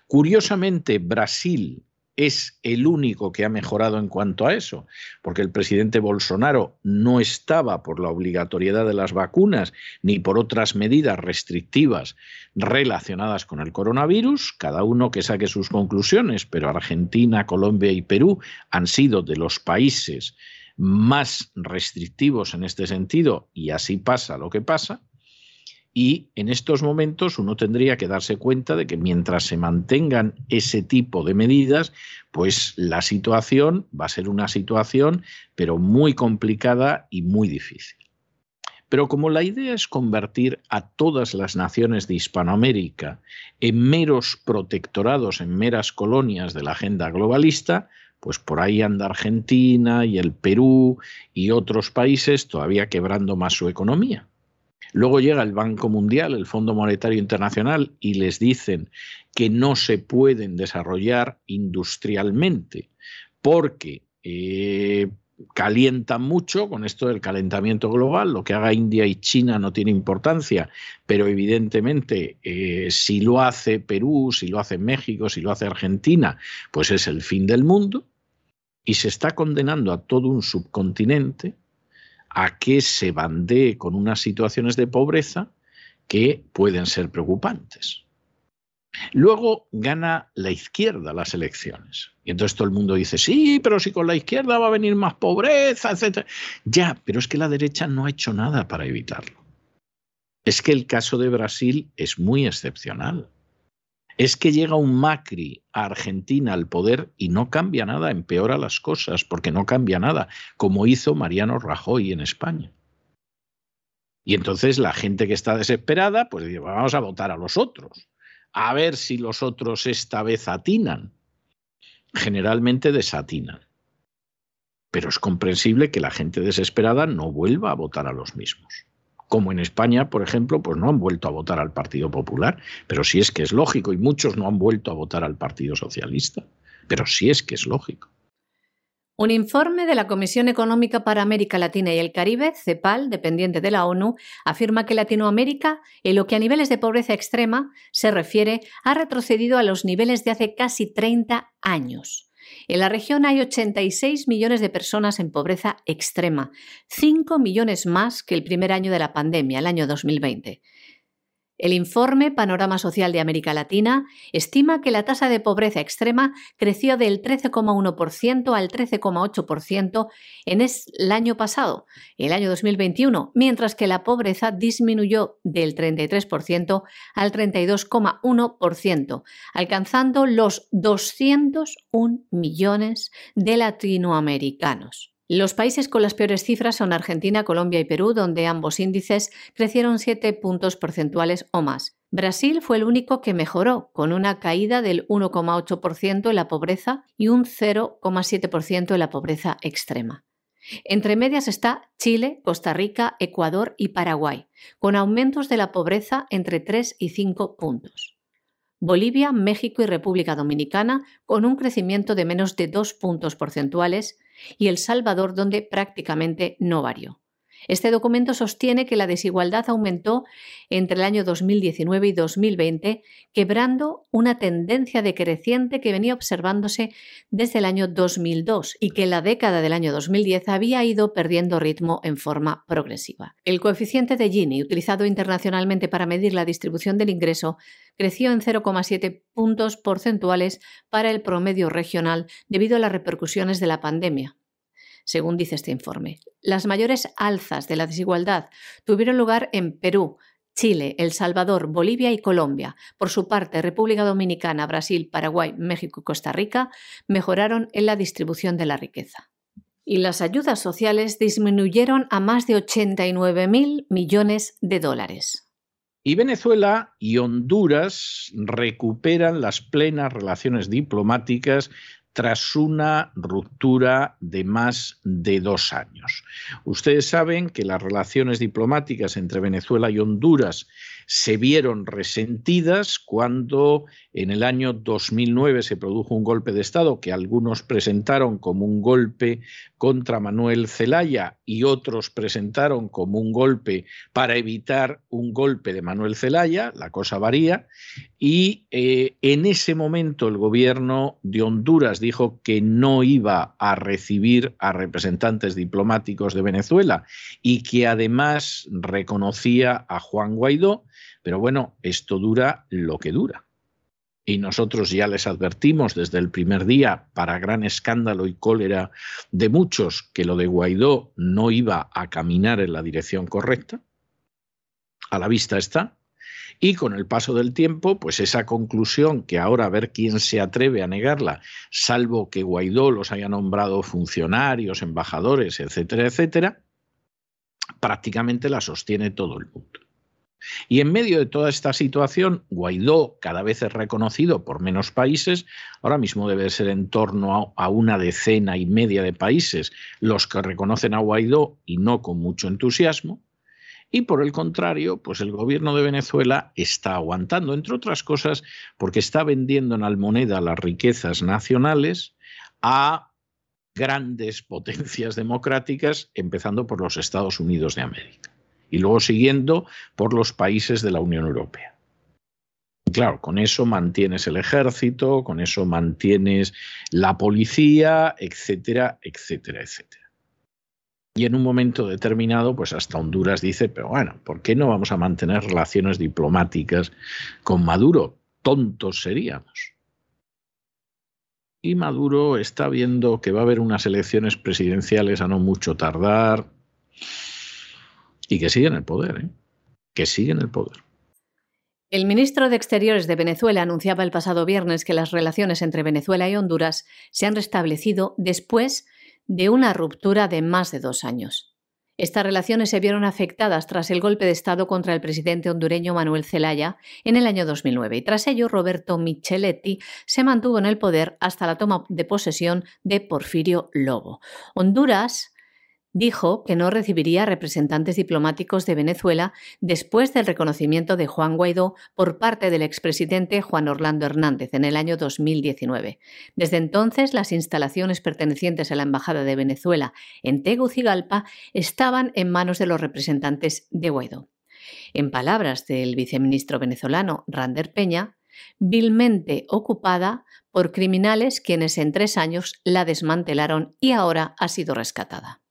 Curiosamente, Brasil es el único que ha mejorado en cuanto a eso, porque el presidente Bolsonaro no estaba por la obligatoriedad de las vacunas ni por otras medidas restrictivas relacionadas con el coronavirus, cada uno que saque sus conclusiones, pero Argentina, Colombia y Perú han sido de los países más restrictivos en este sentido y así pasa lo que pasa. Y en estos momentos uno tendría que darse cuenta de que mientras se mantengan ese tipo de medidas, pues la situación va a ser una situación, pero muy complicada y muy difícil. Pero como la idea es convertir a todas las naciones de Hispanoamérica en meros protectorados, en meras colonias de la agenda globalista, pues por ahí anda Argentina y el Perú y otros países todavía quebrando más su economía. Luego llega el Banco Mundial, el Fondo Monetario Internacional, y les dicen que no se pueden desarrollar industrialmente porque eh, calientan mucho con esto del calentamiento global. Lo que haga India y China no tiene importancia, pero evidentemente eh, si lo hace Perú, si lo hace México, si lo hace Argentina, pues es el fin del mundo. Y se está condenando a todo un subcontinente a que se bandee con unas situaciones de pobreza que pueden ser preocupantes. Luego gana la izquierda las elecciones. Y entonces todo el mundo dice, sí, pero si con la izquierda va a venir más pobreza, etc. Ya, pero es que la derecha no ha hecho nada para evitarlo. Es que el caso de Brasil es muy excepcional es que llega un Macri a Argentina al poder y no cambia nada, empeora las cosas, porque no cambia nada, como hizo Mariano Rajoy en España. Y entonces la gente que está desesperada, pues dice, vamos a votar a los otros, a ver si los otros esta vez atinan. Generalmente desatinan. Pero es comprensible que la gente desesperada no vuelva a votar a los mismos como en España, por ejemplo, pues no han vuelto a votar al Partido Popular, pero sí es que es lógico, y muchos no han vuelto a votar al Partido Socialista, pero sí es que es lógico. Un informe de la Comisión Económica para América Latina y el Caribe, CEPAL, dependiente de la ONU, afirma que Latinoamérica, en lo que a niveles de pobreza extrema se refiere, ha retrocedido a los niveles de hace casi 30 años. En la región hay 86 millones de personas en pobreza extrema, 5 millones más que el primer año de la pandemia, el año 2020. El informe Panorama Social de América Latina estima que la tasa de pobreza extrema creció del 13,1% al 13,8% en el año pasado, el año 2021, mientras que la pobreza disminuyó del 33% al 32,1%, alcanzando los 201 millones de latinoamericanos. Los países con las peores cifras son Argentina, Colombia y Perú, donde ambos índices crecieron 7 puntos porcentuales o más. Brasil fue el único que mejoró, con una caída del 1,8% en la pobreza y un 0,7% en la pobreza extrema. Entre medias está Chile, Costa Rica, Ecuador y Paraguay, con aumentos de la pobreza entre 3 y 5 puntos. Bolivia, México y República Dominicana con un crecimiento de menos de 2 puntos porcentuales y El Salvador, donde prácticamente no varió. Este documento sostiene que la desigualdad aumentó entre el año 2019 y 2020, quebrando una tendencia decreciente que venía observándose desde el año 2002 y que en la década del año 2010 había ido perdiendo ritmo en forma progresiva. El coeficiente de Gini, utilizado internacionalmente para medir la distribución del ingreso, creció en 0,7 puntos porcentuales para el promedio regional debido a las repercusiones de la pandemia, según dice este informe. Las mayores alzas de la desigualdad tuvieron lugar en Perú, Chile, El Salvador, Bolivia y Colombia. Por su parte, República Dominicana, Brasil, Paraguay, México y Costa Rica mejoraron en la distribución de la riqueza. Y las ayudas sociales disminuyeron a más de 89.000 millones de dólares. Y Venezuela y Honduras recuperan las plenas relaciones diplomáticas tras una ruptura de más de dos años. Ustedes saben que las relaciones diplomáticas entre Venezuela y Honduras se vieron resentidas cuando en el año 2009 se produjo un golpe de Estado que algunos presentaron como un golpe contra Manuel Zelaya y otros presentaron como un golpe para evitar un golpe de Manuel Zelaya, la cosa varía, y eh, en ese momento el gobierno de Honduras dijo que no iba a recibir a representantes diplomáticos de Venezuela y que además reconocía a Juan Guaidó, pero bueno, esto dura lo que dura. Y nosotros ya les advertimos desde el primer día, para gran escándalo y cólera de muchos, que lo de Guaidó no iba a caminar en la dirección correcta. A la vista está. Y con el paso del tiempo, pues esa conclusión, que ahora a ver quién se atreve a negarla, salvo que Guaidó los haya nombrado funcionarios, embajadores, etcétera, etcétera, prácticamente la sostiene todo el mundo. Y en medio de toda esta situación, Guaidó cada vez es reconocido por menos países, ahora mismo debe ser en torno a, una decena y media de países los que reconocen a Guaidó y no con mucho entusiasmo. Y por el contrario, pues el gobierno de Venezuela está aguantando, entre otras cosas, porque está vendiendo en almoneda las riquezas nacionales a grandes potencias democráticas, empezando por los Estados Unidos de América y luego siguiendo por los países de la Unión Europea. claro, con eso mantienes el ejército, con eso mantienes la policía, etcétera, etcétera, etcétera. Y en un momento determinado, pues hasta Honduras dice, pero bueno, ¿por qué no vamos a mantener relaciones diplomáticas con Maduro? Tontos seríamos. Y Maduro está viendo que va a haber unas elecciones presidenciales a no mucho tardar y que sigue en el poder, ¿eh? que sigue en el poder. El ministro de Exteriores de Venezuela anunciaba el pasado viernes que las relaciones entre Venezuela y Honduras se han restablecido después de una ruptura de más de dos años. Estas relaciones se vieron afectadas tras el golpe de Estado contra el presidente hondureño Manuel Zelaya en el año 2009 y tras ello Roberto Micheletti se mantuvo en el poder hasta la toma de posesión de Porfirio Lobo. Honduras dijo que no recibiría representantes diplomáticos de Venezuela después del reconocimiento de Juan Guaidó por parte del expresidente Juan Orlando Hernández en el año 2019. Desde entonces, las instalaciones pertenecientes a la Embajada de Venezuela en Tegucigalpa estaban en manos de los representantes de Guaidó. En palabras del viceministro venezolano Rander Peña, vilmente ocupada por criminales quienes en tres años la desmantelaron y ahora ha sido rescatada.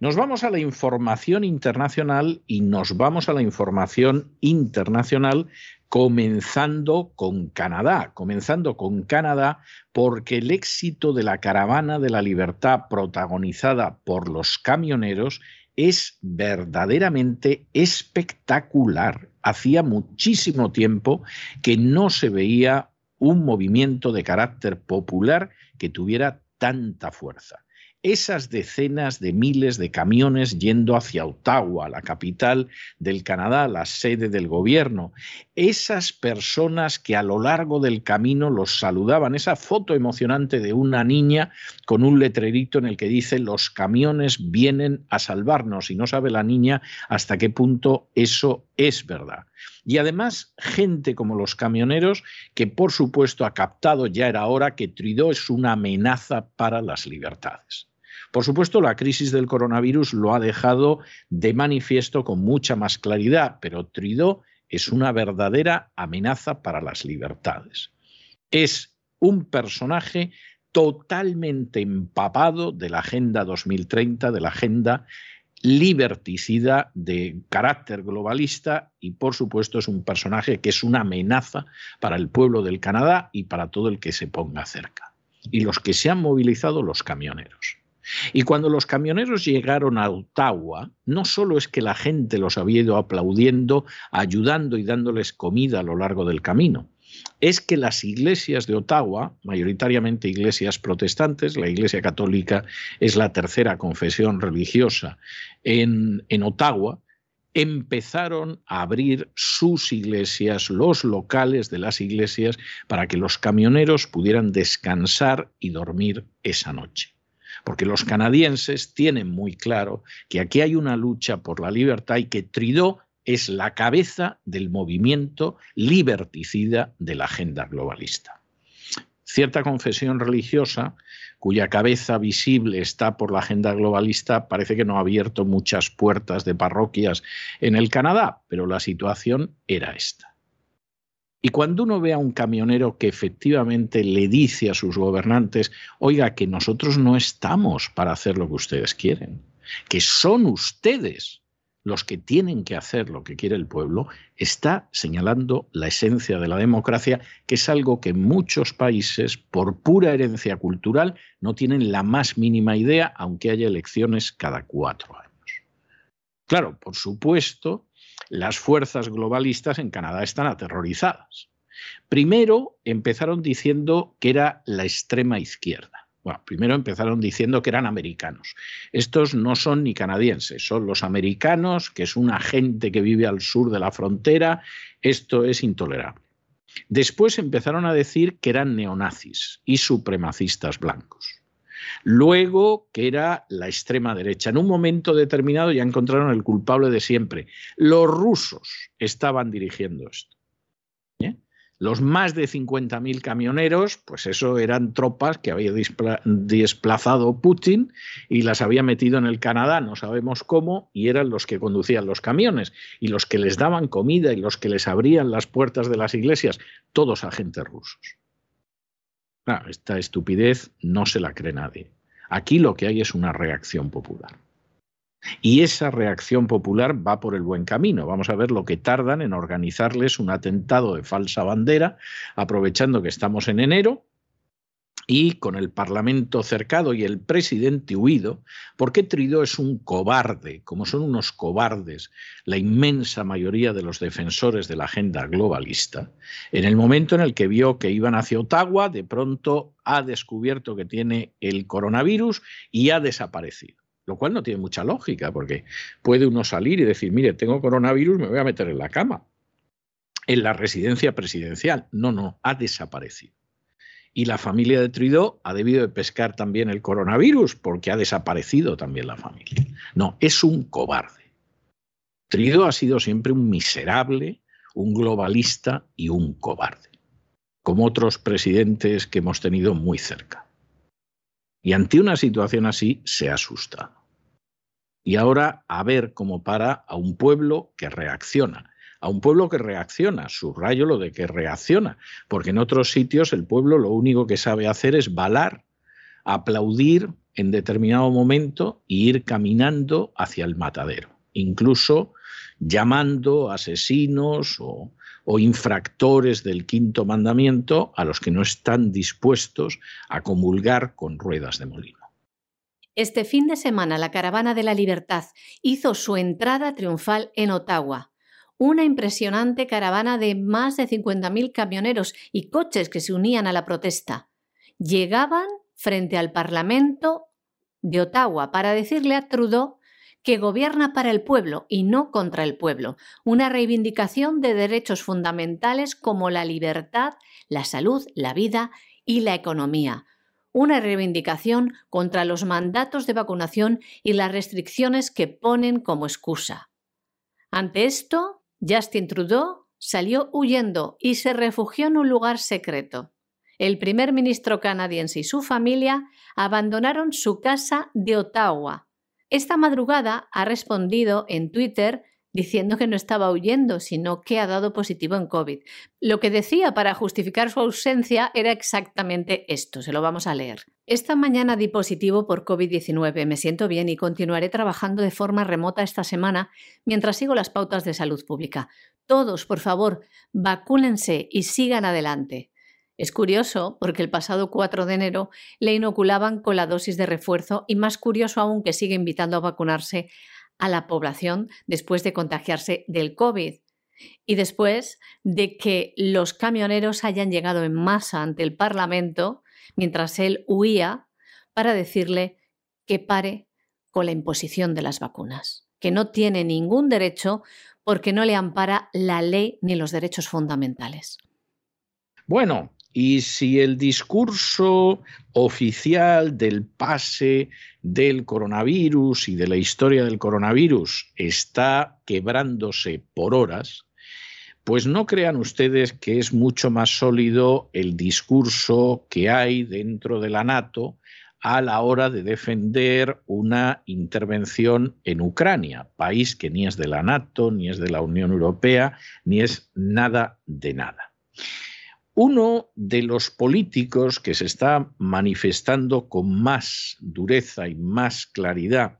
Nos vamos a la información internacional y nos vamos a la información internacional comenzando con Canadá, comenzando con Canadá porque el éxito de la caravana de la libertad protagonizada por los camioneros es verdaderamente espectacular. Hacía muchísimo tiempo que no se veía un movimiento de carácter popular que tuviera tanta fuerza esas decenas de miles de camiones yendo hacia Ottawa, la capital del Canadá, la sede del gobierno, esas personas que a lo largo del camino los saludaban, esa foto emocionante de una niña con un letrerito en el que dice los camiones vienen a salvarnos y no sabe la niña hasta qué punto eso es verdad. Y además, gente como los camioneros, que por supuesto ha captado ya era hora que Trudeau es una amenaza para las libertades. Por supuesto, la crisis del coronavirus lo ha dejado de manifiesto con mucha más claridad, pero Trudeau es una verdadera amenaza para las libertades. Es un personaje totalmente empapado de la Agenda 2030, de la Agenda liberticida de carácter globalista y por supuesto es un personaje que es una amenaza para el pueblo del Canadá y para todo el que se ponga cerca. Y los que se han movilizado, los camioneros. Y cuando los camioneros llegaron a Ottawa, no solo es que la gente los había ido aplaudiendo, ayudando y dándoles comida a lo largo del camino, es que las iglesias de Ottawa, mayoritariamente iglesias protestantes, la Iglesia Católica es la tercera confesión religiosa en, en Ottawa, empezaron a abrir sus iglesias, los locales de las iglesias, para que los camioneros pudieran descansar y dormir esa noche. Porque los canadienses tienen muy claro que aquí hay una lucha por la libertad y que Trudeau es la cabeza del movimiento liberticida de la agenda globalista. Cierta confesión religiosa cuya cabeza visible está por la agenda globalista, parece que no ha abierto muchas puertas de parroquias en el Canadá, pero la situación era esta. Y cuando uno ve a un camionero que efectivamente le dice a sus gobernantes, oiga, que nosotros no estamos para hacer lo que ustedes quieren, que son ustedes los que tienen que hacer lo que quiere el pueblo, está señalando la esencia de la democracia, que es algo que muchos países, por pura herencia cultural, no tienen la más mínima idea, aunque haya elecciones cada cuatro años. Claro, por supuesto, las fuerzas globalistas en Canadá están aterrorizadas. Primero empezaron diciendo que era la extrema izquierda primero empezaron diciendo que eran americanos. Estos no son ni canadienses, son los americanos, que es una gente que vive al sur de la frontera. Esto es intolerable. Después empezaron a decir que eran neonazis y supremacistas blancos. Luego que era la extrema derecha. En un momento determinado ya encontraron el culpable de siempre. Los rusos estaban dirigiendo esto. Los más de 50.000 camioneros, pues eso eran tropas que había desplazado Putin y las había metido en el Canadá, no sabemos cómo, y eran los que conducían los camiones y los que les daban comida y los que les abrían las puertas de las iglesias, todos agentes rusos. Esta estupidez no se la cree nadie. Aquí lo que hay es una reacción popular. Y esa reacción popular va por el buen camino. Vamos a ver lo que tardan en organizarles un atentado de falsa bandera, aprovechando que estamos en enero y con el Parlamento cercado y el presidente huido, porque Trudeau es un cobarde, como son unos cobardes la inmensa mayoría de los defensores de la agenda globalista. En el momento en el que vio que iban hacia Ottawa, de pronto ha descubierto que tiene el coronavirus y ha desaparecido lo cual no tiene mucha lógica, porque puede uno salir y decir, mire, tengo coronavirus, me voy a meter en la cama, en la residencia presidencial. No, no, ha desaparecido. Y la familia de Trudeau ha debido de pescar también el coronavirus, porque ha desaparecido también la familia. No, es un cobarde. Trudeau ha sido siempre un miserable, un globalista y un cobarde, como otros presidentes que hemos tenido muy cerca. Y ante una situación así se ha asustado. Y ahora a ver cómo para a un pueblo que reacciona. A un pueblo que reacciona, subrayo lo de que reacciona, porque en otros sitios el pueblo lo único que sabe hacer es balar, aplaudir en determinado momento y ir caminando hacia el matadero, incluso llamando asesinos o, o infractores del quinto mandamiento a los que no están dispuestos a comulgar con ruedas de molino. Este fin de semana la Caravana de la Libertad hizo su entrada triunfal en Ottawa. Una impresionante caravana de más de 50.000 camioneros y coches que se unían a la protesta. Llegaban frente al Parlamento de Ottawa para decirle a Trudeau que gobierna para el pueblo y no contra el pueblo, una reivindicación de derechos fundamentales como la libertad, la salud, la vida y la economía, una reivindicación contra los mandatos de vacunación y las restricciones que ponen como excusa. Ante esto, Justin Trudeau salió huyendo y se refugió en un lugar secreto. El primer ministro canadiense y su familia abandonaron su casa de Ottawa, esta madrugada ha respondido en Twitter diciendo que no estaba huyendo, sino que ha dado positivo en COVID. Lo que decía para justificar su ausencia era exactamente esto, se lo vamos a leer. Esta mañana di positivo por COVID-19, me siento bien y continuaré trabajando de forma remota esta semana mientras sigo las pautas de salud pública. Todos, por favor, vacúnense y sigan adelante. Es curioso porque el pasado 4 de enero le inoculaban con la dosis de refuerzo y más curioso aún que sigue invitando a vacunarse a la población después de contagiarse del COVID y después de que los camioneros hayan llegado en masa ante el Parlamento mientras él huía para decirle que pare con la imposición de las vacunas. que no tiene ningún derecho porque no le ampara la ley ni los derechos fundamentales. Bueno, y si el discurso oficial del pase del coronavirus y de la historia del coronavirus está quebrándose por horas, pues no crean ustedes que es mucho más sólido el discurso que hay dentro de la NATO a la hora de defender una intervención en Ucrania, país que ni es de la NATO, ni es de la Unión Europea, ni es nada de nada. Uno de los políticos que se está manifestando con más dureza y más claridad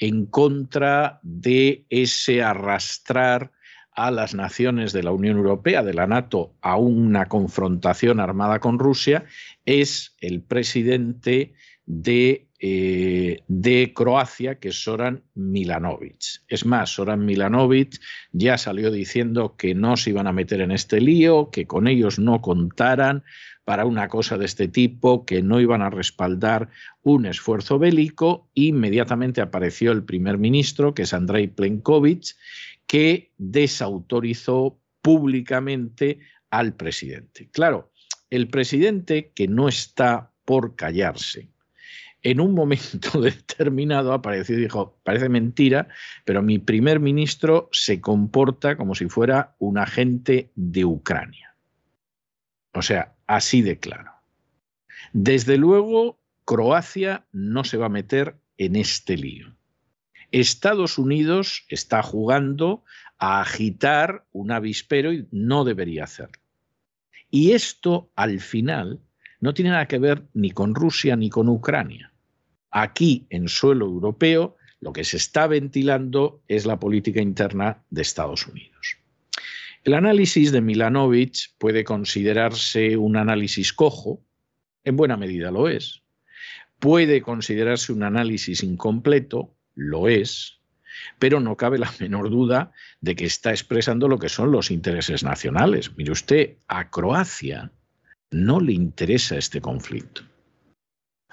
en contra de ese arrastrar a las naciones de la Unión Europea, de la NATO, a una confrontación armada con Rusia, es el presidente de, eh, de, Croacia, que es Soran Milanovic. Es más, Soran Milanovic ya salió diciendo que no se iban a meter en este lío, que con ellos no contaran para una cosa de este tipo, que no iban a respaldar un esfuerzo bélico. Inmediatamente apareció el primer ministro, que es Andrei Plenkovic, que desautorizó públicamente al presidente. Claro, el presidente que no está por callarse, en un momento determinado apareció y dijo, parece mentira, pero mi primer ministro se comporta como si fuera un agente de Ucrania. O sea, así de claro. Desde luego, Croacia no se va a meter en este lío. Estados Unidos está jugando a agitar un avispero y no debería hacerlo. Y esto, al final, no tiene nada que ver ni con Rusia ni con Ucrania. Aquí, en suelo europeo, lo que se está ventilando es la política interna de Estados Unidos. El análisis de Milanovic puede considerarse un análisis cojo, en buena medida lo es. Puede considerarse un análisis incompleto, lo es, pero no cabe la menor duda de que está expresando lo que son los intereses nacionales. Mire usted, a Croacia no le interesa este conflicto.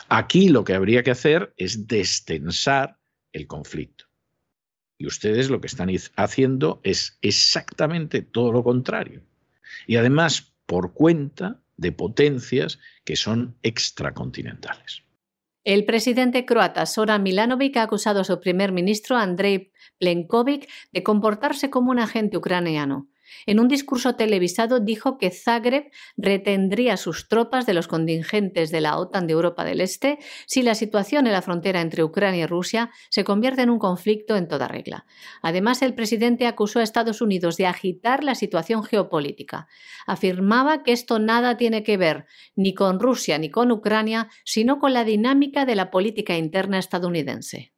Aquí lo que habría que hacer es destensar el conflicto. Y ustedes lo que están haciendo es exactamente todo lo contrario. Y además por cuenta de potencias que son extracontinentales. El presidente croata Zoran Milanovic ha acusado a su primer ministro Andrei Plenkovic de comportarse como un agente ucraniano. En un discurso televisado dijo que Zagreb retendría sus tropas de los contingentes de la OTAN de Europa del Este si la situación en la frontera entre Ucrania y Rusia se convierte en un conflicto en toda regla. Además, el presidente acusó a Estados Unidos de agitar la situación geopolítica. Afirmaba que esto nada tiene que ver ni con Rusia ni con Ucrania, sino con la dinámica de la política interna estadounidense.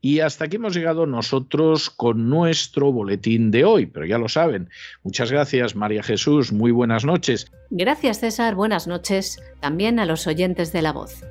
Y hasta aquí hemos llegado nosotros con nuestro boletín de hoy, pero ya lo saben. Muchas gracias, María Jesús. Muy buenas noches. Gracias, César. Buenas noches también a los oyentes de la voz.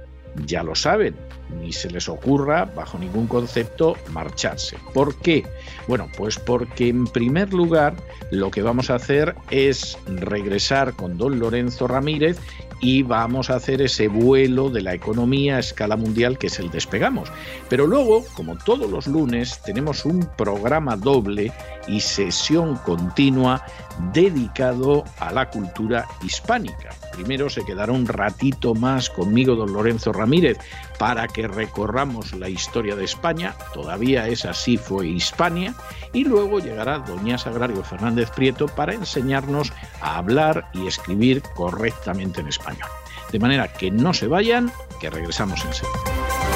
Ya lo saben, ni se les ocurra, bajo ningún concepto, marcharse. ¿Por qué? Bueno, pues porque en primer lugar lo que vamos a hacer es regresar con don Lorenzo Ramírez y vamos a hacer ese vuelo de la economía a escala mundial que es el despegamos. Pero luego, como todos los lunes, tenemos un programa doble y sesión continua dedicado a la cultura hispánica. Primero se quedará un ratito más conmigo don Lorenzo Ramírez para que recorramos la historia de España, todavía es así fue Hispania, y luego llegará doña Sagrario Fernández Prieto para enseñarnos a hablar y escribir correctamente en español. De manera que no se vayan, que regresamos enseguida.